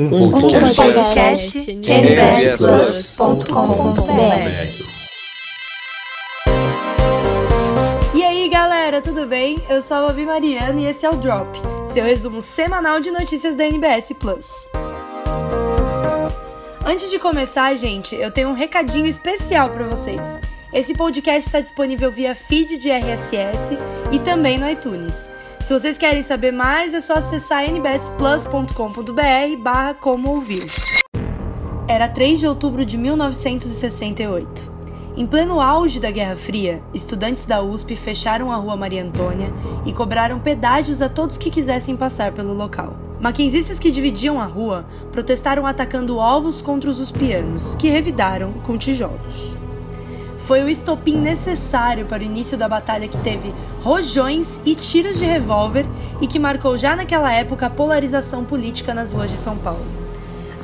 Um podcast nbsplus.com.br E aí galera, tudo bem? Eu sou a Babi Mariano e esse é o Drop, seu resumo semanal de notícias da NBS Plus. Antes de começar, gente, eu tenho um recadinho especial para vocês. Esse podcast está disponível via feed de RSS e também no iTunes. Se vocês querem saber mais, é só acessar nbsplus.com.br barra como. Era 3 de outubro de 1968. Em pleno auge da Guerra Fria, estudantes da USP fecharam a rua Maria Antônia e cobraram pedágios a todos que quisessem passar pelo local. Maquinzistas que dividiam a rua protestaram atacando ovos contra os uspianos, que revidaram com tijolos foi o estopim necessário para o início da batalha que teve rojões e tiros de revólver e que marcou já naquela época a polarização política nas ruas de São Paulo.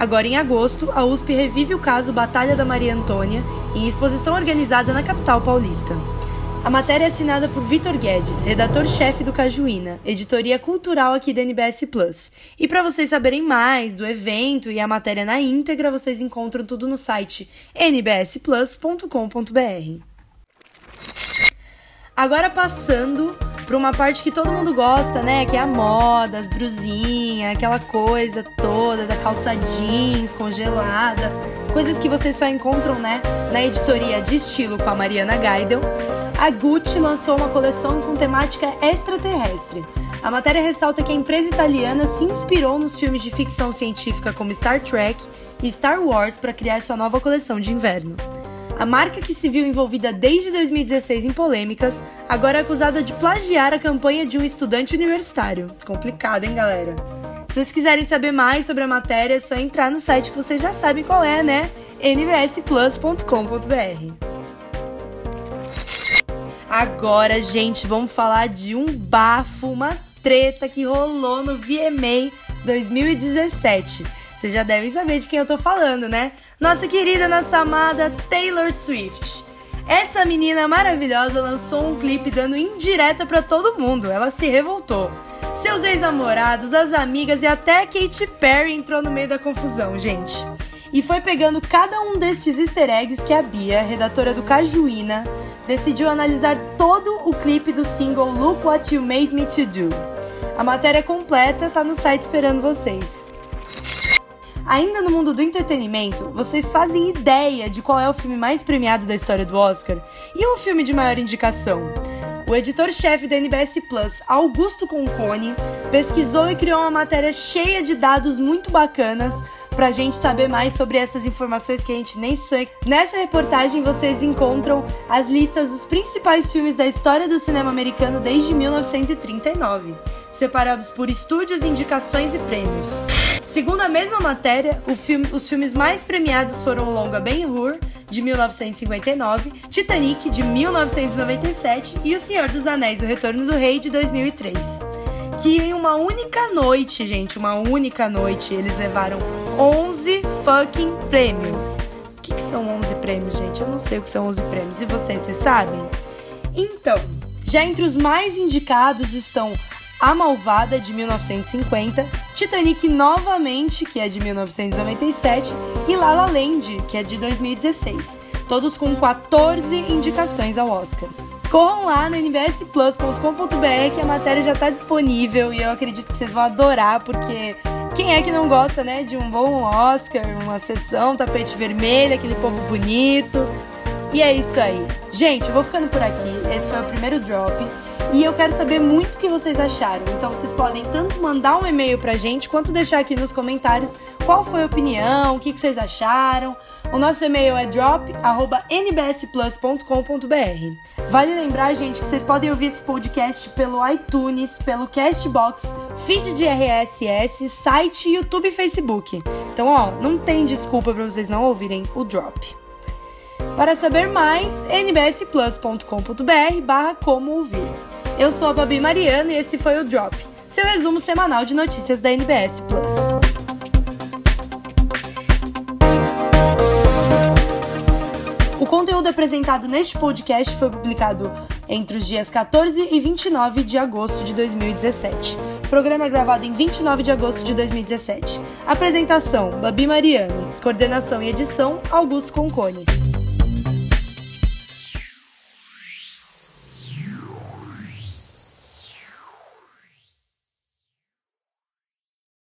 Agora, em agosto, a USP revive o caso Batalha da Maria Antônia em exposição organizada na capital paulista. A matéria é assinada por Vitor Guedes, redator-chefe do Cajuína, editoria cultural aqui da NBS Plus. E para vocês saberem mais do evento e a matéria na íntegra, vocês encontram tudo no site nbsplus.com.br. Agora passando para uma parte que todo mundo gosta, né? Que é a moda, as brusinhas, aquela coisa toda da calça jeans congelada, coisas que vocês só encontram, né, na editoria de estilo com a Mariana Gaidel a Gucci lançou uma coleção com temática extraterrestre. A matéria ressalta que a empresa italiana se inspirou nos filmes de ficção científica como Star Trek e Star Wars para criar sua nova coleção de inverno. A marca que se viu envolvida desde 2016 em polêmicas, agora é acusada de plagiar a campanha de um estudante universitário. Complicado, hein, galera? Se vocês quiserem saber mais sobre a matéria, é só entrar no site que vocês já sabem qual é, né? nbsplus.com.br. Agora, gente, vamos falar de um bafo, uma treta que rolou no VMA 2017. Vocês já devem saber de quem eu tô falando, né? Nossa querida, nossa amada Taylor Swift. Essa menina maravilhosa lançou um clipe dando indireta para todo mundo. Ela se revoltou. Seus ex-namorados, as amigas e até Katy Perry entrou no meio da confusão, gente. E foi pegando cada um destes easter eggs que a Bia, redatora do Cajuína, decidiu analisar todo o clipe do single Look What You Made Me To Do. A matéria completa tá no site esperando vocês. Ainda no mundo do entretenimento, vocês fazem ideia de qual é o filme mais premiado da história do Oscar e um filme de maior indicação? O editor-chefe da NBS Plus, Augusto Concone, pesquisou e criou uma matéria cheia de dados muito bacanas pra gente saber mais sobre essas informações que a gente nem sonha. Nessa reportagem vocês encontram as listas dos principais filmes da história do cinema americano desde 1939, separados por estúdios, indicações e prêmios. Segundo a mesma matéria, filme, os filmes mais premiados foram o longa Ben-Hur, de 1959, Titanic, de 1997 e O Senhor dos Anéis, O Retorno do Rei, de 2003 que em uma única noite, gente, uma única noite, eles levaram 11 fucking prêmios. O que, que são 11 prêmios, gente? Eu não sei o que são 11 prêmios. E vocês, vocês sabem? Então, já entre os mais indicados estão A Malvada, de 1950, Titanic novamente, que é de 1997, e La La Land, que é de 2016. Todos com 14 indicações ao Oscar. Corram lá no nbsplus.com.br que a matéria já está disponível e eu acredito que vocês vão adorar, porque quem é que não gosta, né, de um bom Oscar, uma sessão, tapete vermelho, aquele povo bonito. E é isso aí. Gente, eu vou ficando por aqui. Esse foi o primeiro drop. E eu quero saber muito o que vocês acharam. Então vocês podem tanto mandar um e-mail pra gente, quanto deixar aqui nos comentários qual foi a opinião, o que, vocês acharam. O nosso e-mail é drop@nbsplus.com.br. Vale lembrar, gente, que vocês podem ouvir esse podcast pelo iTunes, pelo Castbox, feed de RSS, site, YouTube e Facebook. Então, ó, não tem desculpa para vocês não ouvirem o Drop. Para saber mais, nbsplus.com.br barra como ouvir. Eu sou a Babi Mariano e esse foi o Drop, seu resumo semanal de notícias da NBS Plus. O conteúdo apresentado neste podcast foi publicado entre os dias 14 e 29 de agosto de 2017 programa é gravado em 29 de agosto de 2017. Apresentação: Babi Mariano. Coordenação e edição: Augusto Concone.